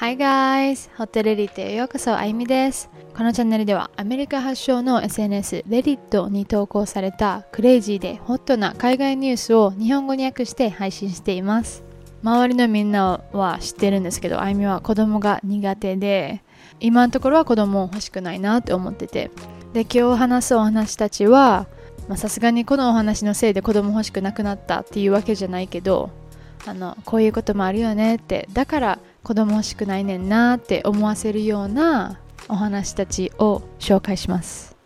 Hi guys! ホテルリットへようこそ、あゆみです。このチャンネルではアメリカ発祥の SNS レディットに投稿されたクレイジーでホットな海外ニュースを日本語に訳して配信しています。周りのみんなは知ってるんですけど、あゆみは子供が苦手で、今のところは子供欲しくないなって思ってて。で、今日話すお話たちは、さすがにこのお話のせいで子供欲しくなくなったっていうわけじゃないけど、あのこういうこともあるよねってだから子供欲しくないねんなって思わせるようなお話たちを紹介します。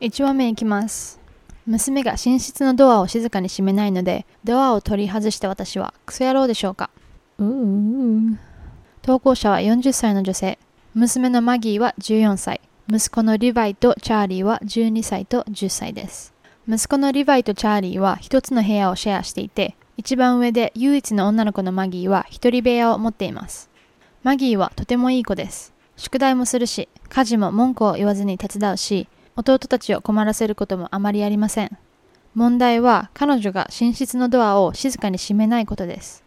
1話目いきます。娘が寝室のドアを静かに閉めないのでドアを取り外した私はクソ野郎でしょうか。うー投稿者は40歳の女性。娘のマギーは14歳。息子のリヴァイとチャーリーは12歳と10歳です。息子のリヴァイとチャーリーは一つの部屋をシェアしていて一番上で唯一の女の子のマギーは一人部屋を持っています。マギーはとてもいい子です。宿題もするし、家事も文句を言わずに手伝うし、弟たちを困らせることもあまりありません。問題は彼女が寝室のドアを静かに閉めないことです。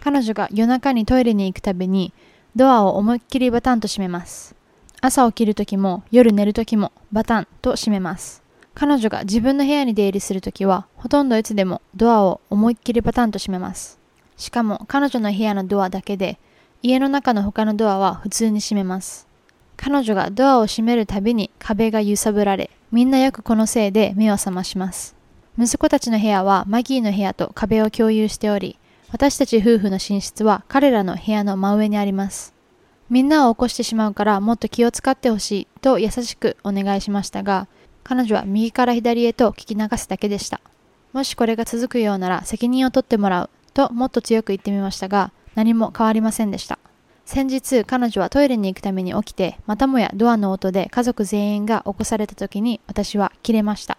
彼女が夜中にトイレに行くたびにドアを思いっきりバタンと閉めます。朝起きるときも夜寝るときもバタンと閉めます。彼女が自分の部屋に出入りするときは、ほとんどいつでもドアを思いっきりパタンと閉めます。しかも彼女の部屋のドアだけで、家の中の他のドアは普通に閉めます。彼女がドアを閉めるたびに壁が揺さぶられ、みんなよくこのせいで目を覚まします。息子たちの部屋はマギーの部屋と壁を共有しており、私たち夫婦の寝室は彼らの部屋の真上にあります。みんなを起こしてしまうからもっと気を使ってほしいと優しくお願いしましたが、彼女は右から左へと聞き流すだけでした。もしこれが続くようなら責任を取ってもらうともっと強く言ってみましたが、何も変わりませんでした。先日、彼女はトイレに行くために起きて、またもやドアの音で家族全員が起こされた時に私は切れました。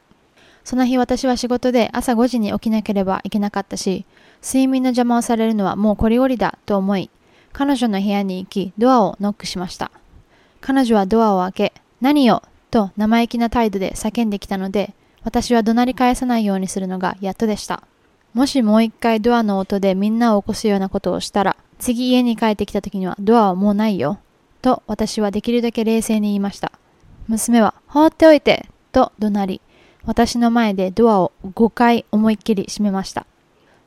その日私は仕事で朝5時に起きなければいけなかったし、睡眠の邪魔をされるのはもうこりごりだと思い、彼女の部屋に行きドアをノックしました。彼女はドアを開け、何よと生意気な態度で叫んできたので、私は怒鳴り返さないようにするのがやっとでした。もしもう一回ドアの音でみんなを起こすようなことをしたら、次家に帰ってきた時にはドアはもうないよ。と私はできるだけ冷静に言いました。娘は放っておいてと怒鳴り、私の前でドアを5回思いっきり閉めました。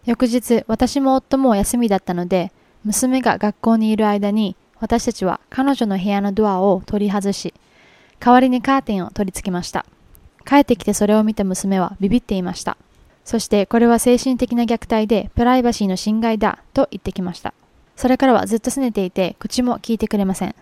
翌日、私も夫も休みだったので、娘が学校にいる間に私たちは彼女の部屋のドアを取り外し、代わりにカーテンを取り付けました。帰ってきてそれを見た娘はビビっていました。そしてこれは精神的な虐待でプライバシーの侵害だと言ってきました。それからはずっと拗ねていて口も聞いてくれません。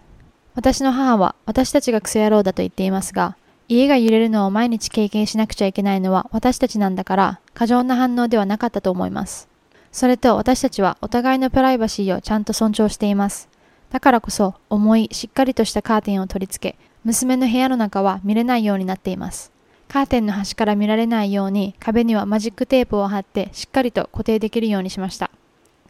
私の母は私たちがクソ野郎だと言っていますが、家が揺れるのを毎日経験しなくちゃいけないのは私たちなんだから過剰な反応ではなかったと思います。それと私たちはお互いのプライバシーをちゃんと尊重しています。だからこそ重いしっかりとしたカーテンを取り付け、娘の部屋の中は見れないようになっています。カーテンの端から見られないように壁にはマジックテープを貼ってしっかりと固定できるようにしました。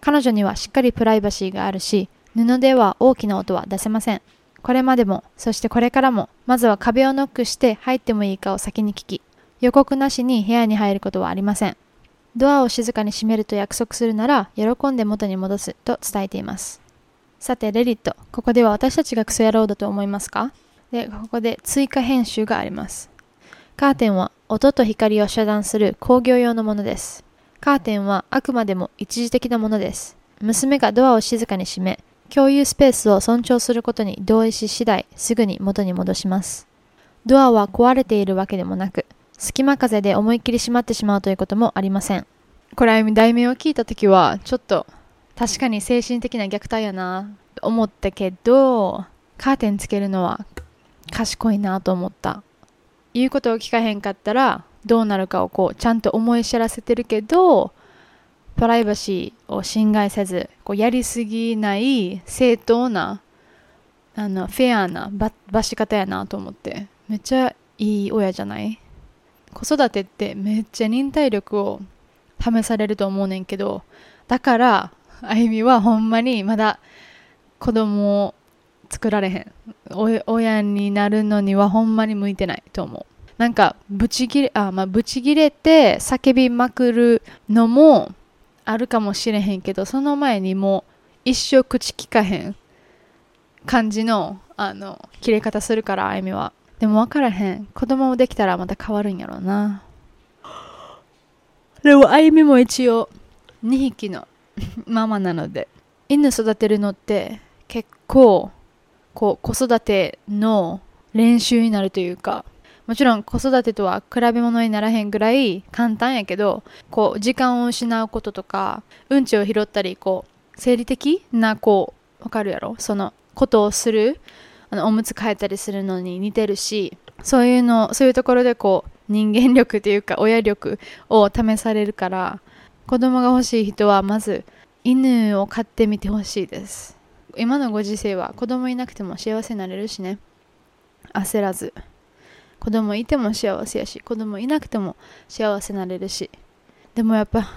彼女にはしっかりプライバシーがあるし、布では大きな音は出せません。これまでも、そしてこれからも、まずは壁をノックして入ってもいいかを先に聞き、予告なしに部屋に入ることはありません。ドアを静かに閉めると約束するなら、喜んで元に戻すと伝えています。さて、レディット。ここでは私たちがクソ野郎だと思いますか？で、ここで追加編集があります。カーテンは音と光を遮断する工業用のものです。カーテンはあくまでも一時的なものです。娘がドアを静かに閉め、共有スペースを尊重することに同意し次第、すぐに元に戻します。ドアは壊れているわけでもなく、隙間風で思いっきり閉まってしまうということもありません。これ、題名を聞いたときは、ちょっと確かに精神的な虐待やなと思ったけど、カーテンつけるのは賢いなと思った。言うことを聞かへんかったらどうなるかをこうちゃんと思い知らせてるけどプライバシーを侵害せずこうやりすぎない正当なあのフェアな罰し方やなと思って。めっちゃいい親じゃない？子育てってめっちゃ忍耐力を試されると思うねんけど。だからあゆみはほんまにまだ子供を作られへん。親になるのにはほんまに向いてないと思う。なんかブチギレあまあブチギレて叫びまくるのもあるかもしれへんけどその前にもう一生口聞かへん感じのあの切れ方するからあゆみは。でも分からへん。子供もできたらまた変わるんやろうな。でもあゆみも一応2匹のママなので犬育てるのって結構こう子育ての練習になるというかもちろん子育てとは比べ物にならへんぐらい簡単やけどこう時間を失うこととかうんちを拾ったりこう生理的なこうわかるやろ？そのことをするあのおむつ替えたりするのに似てるしそういうのそういうところでこう人間力というか親力を試されるから子供が欲しい人はまず犬を飼ってみてほしいです。今のご時世は子供いなくても幸せになれるしね。焦らず。子供いても幸せやし子供いなくても幸せになれるし。でもやっぱ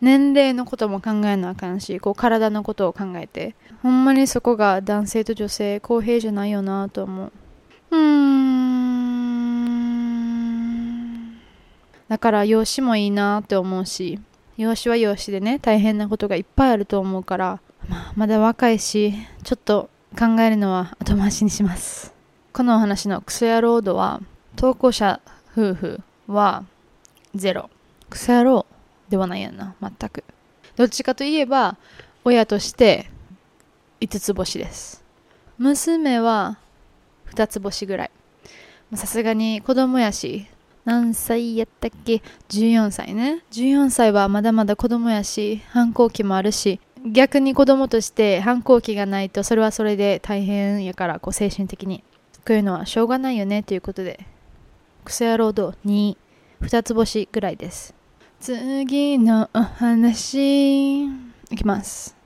年齢のことも考えなあかんしこう体のことを考えてほんまにそこが男性と女性公平じゃないよなと思う。うーん。だから養子もいいなって思うし養子は養子でね大変なことがいっぱいあると思うからまあ、まだ若いしちょっと考えるのは後回しにします。このお話のクソ野郎度は投稿者夫婦はゼロ。クソ野郎ではないやんな全く。どっちかといえば親として5つ星です。娘は2つ星ぐらい。さすがに子供やし何歳やったっけ？14歳ね。14歳はまだまだ子供やし反抗期もあるし逆に子供として反抗期がないとそれはそれで大変やからこう精神的に。こういうのはしょうがないよねということで。クソ野郎度2 2つ星ぐらいです。次のお話。いきます。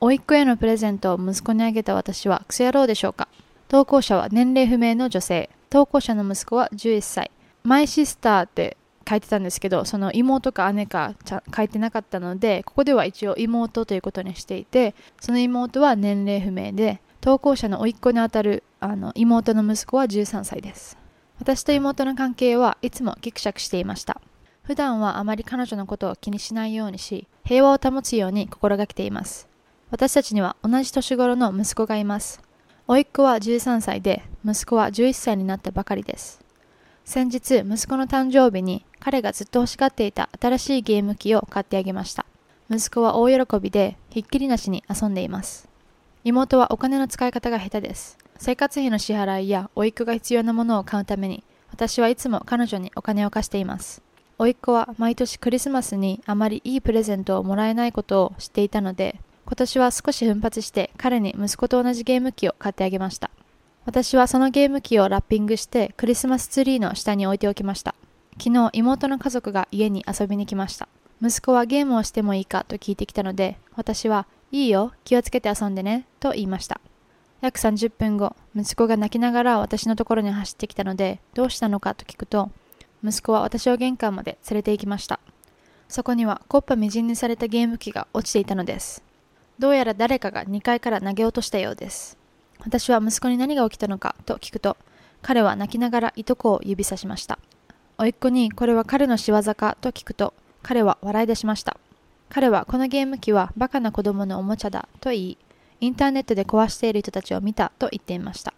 甥っ子へのプレゼントを息子にあげた私はクソ野郎でしょうか。投稿者は年齢不明の女性。投稿者の息子は11歳。マイシスターって書いてたんですけどその妹か姉か書いてなかったのでここでは一応妹ということにしていてその妹は年齢不明で投稿者の甥っ子にあたるあの妹の息子は13歳です。私と妹の関係はいつもギクシャクしていました。普段はあまり彼女のことを気にしないようにし平和を保つように心がけています。私たちには同じ年頃の息子がいます。甥っ子は13歳で息子は11歳になったばかりです。先日息子の誕生日に彼がずっと欲しがっていた新しいゲーム機を買ってあげました。息子は大喜びでひっきりなしに遊んでいます。妹はお金の使い方が下手です。生活費の支払いや甥っ子が必要なものを買うために私はいつも彼女にお金を貸しています。甥っ子は毎年クリスマスにあまりいいプレゼントをもらえないことを知っていたので今年は少し奮発して彼に息子と同じゲーム機を買ってあげました。私はそのゲーム機をラッピングしてクリスマスツリーの下に置いておきました。昨日妹の家族が家に遊びに来ました。息子はゲームをしてもいいかと聞いてきたので、私はいいよ、気をつけて遊んでね、と言いました。約30分後、息子が泣きながら私のところに走ってきたので、どうしたのかと聞くと、息子は私を玄関まで連れて行きました。そこにはコッパみじんにされたゲーム機が落ちていたのです。どうやら誰かが2階から投げ落としたようです。私は息子に何が起きたのかと聞くと、彼は泣きながらいとこを指さしました。甥っ子にこれは彼の仕業かと聞くと、彼は笑い出しました。彼はこのゲーム機はバカな子供のおもちゃだと言い、インターネットで壊している人たちを見たと言っていました。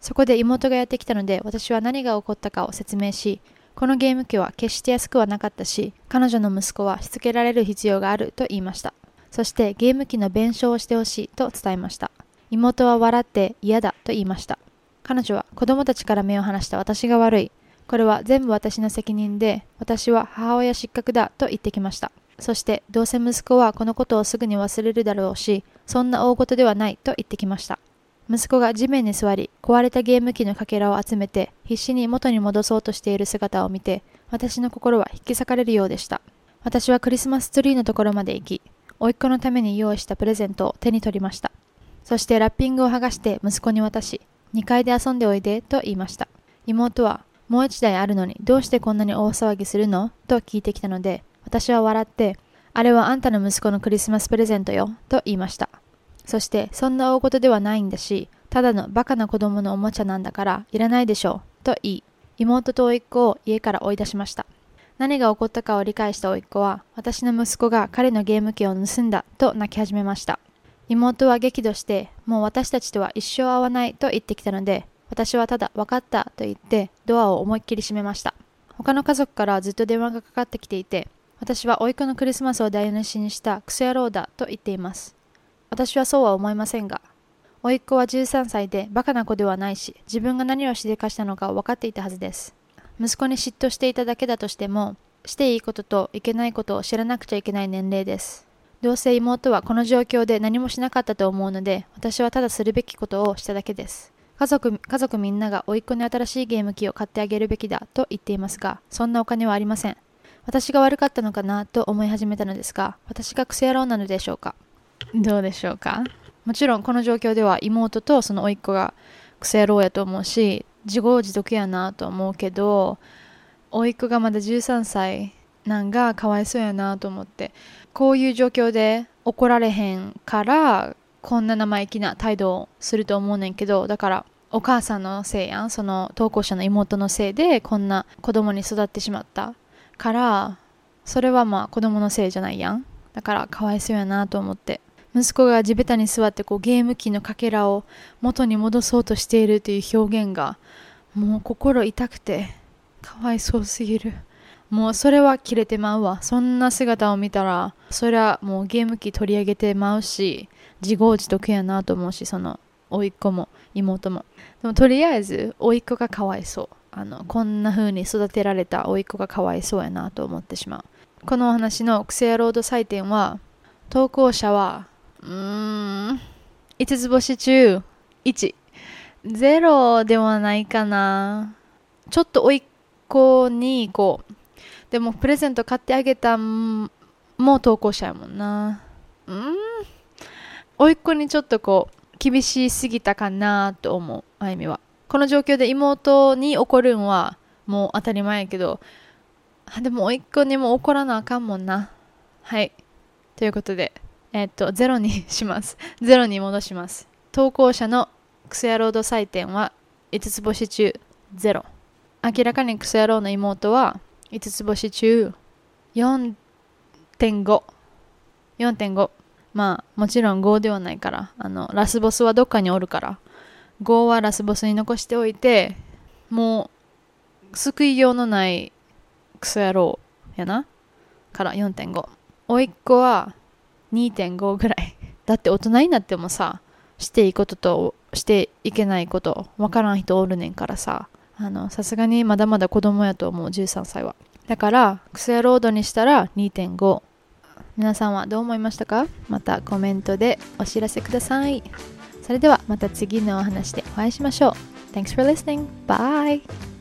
そこで妹がやってきたので私は何が起こったかを説明し、このゲーム機は決して安くはなかったし、彼女の息子はしつけられる必要があると言いました。そしてゲーム機の弁償をしてほしいと伝えました。妹は笑って嫌だと言いました。彼女は子供たちから目を離した私が悪い。これは全部私の責任で、私は母親失格だと言ってきました。そして、どうせ息子はこのことをすぐに忘れるだろうし、そんな大事ではないと言ってきました。息子が地面に座り、壊れたゲーム機のかけらを集めて、必死に元に戻そうとしている姿を見て、私の心は引き裂かれるようでした。私はクリスマスツリーのところまで行き、甥っ子のために用意したプレゼントを手に取りました。そしてラッピングを剥がして息子に渡し、2階で遊んでおいでと言いました。妹は、もう一台あるのにどうしてこんなに大騒ぎするの？と聞いてきたので、私は笑って、あれはあんたの息子のクリスマスプレゼントよと言いました。そして、そんな大事ではないんだし、ただのバカな子供のおもちゃなんだからいらないでしょうと言い、妹と甥っ子を家から追い出しました。何が起こったかを理解した甥っ子は、私の息子が彼のゲーム機を盗んだと泣き始めました。妹は激怒してもう私たちとは一生会わないと言ってきたので私はただ分かったと言ってドアを思いっきり閉めました。他の家族からずっと電話がかかってきていて私は甥っ子のクリスマスを台無しにしたクソ野郎だと言っています。私はそうは思いませんが甥っ子は13歳でバカな子ではないし自分が何をしでかしたのか分かっていたはずです。息子に嫉妬していただけだとしてもしていいことといけないことを知らなくちゃいけない年齢です。どうせ妹はこの状況で何もしなかったと思うので私はただするべきことをしただけです。家族家族みんなが甥っ子に新しいゲーム機を買ってあげるべきだと言っていますがそんなお金はありません。私が悪かったのかなと思い始めたのですが私がクソ野郎なのでしょうか？どうでしょうか？もちろんこの状況では妹とその甥っ子がクソ野郎やと思うし自業自得やなと思うけど甥っ子がまだ13歳なんがかわいそうやなと思ってこういう状況で怒られへんからこんな生意気な態度をすると思うねんけどだからお母さんのせいやんその投稿者の妹のせいでこんな子供に育ってしまったからそれはまあ子供のせいじゃないやん。だからかわいそうやなと思って。息子が地べたに座ってこうゲーム機のかけらを元に戻そうとしているという表現がもう心痛くてかわいそうすぎる。もうそれは切れてまうわ。そんな姿を見たらそりゃもうゲーム機取り上げてまうし自業自得やなと思うしその甥っ子も妹も。でもとりあえず甥っ子がかわいそう。あのこんな風に育てられた甥っ子がかわいそうやなと思ってしまう。このお話のクセアロード採点は投稿者はうーん5つ星中1ゼロではないかな。ちょっと甥っ子にこう。でもプレゼント買ってあげたんも投稿者やもんな。うん。甥っ子にちょっとこう厳しすぎたかなと思うあゆみは。この状況で妹に怒るんはもう当たり前やけどあでも甥っ子にも怒らなあかんもんな。はい。ということでえっとゼロにします。ゼロに戻します。投稿者のクセ野郎度採点は5つ星中ゼロ。明らかにクセ野郎の妹は5つ星中4 4.5まあもちろん5ではないから。あのラスボスはどっかにおるから。5はラスボスに残しておいてもう救いようのないクソ野郎やな。から4.5おいっ子は2.5ぐらい。だって大人になってもさしていいこととしていけないことわからん人おるねんからさ。さすがにまだまだ子供やと思う13歳は。だからクソ野郎度にしたら2.5皆さんはどう思いましたか？またコメントでお知らせくださいそれではまた次のお話でお会いしましょう Thanks for listening. Bye!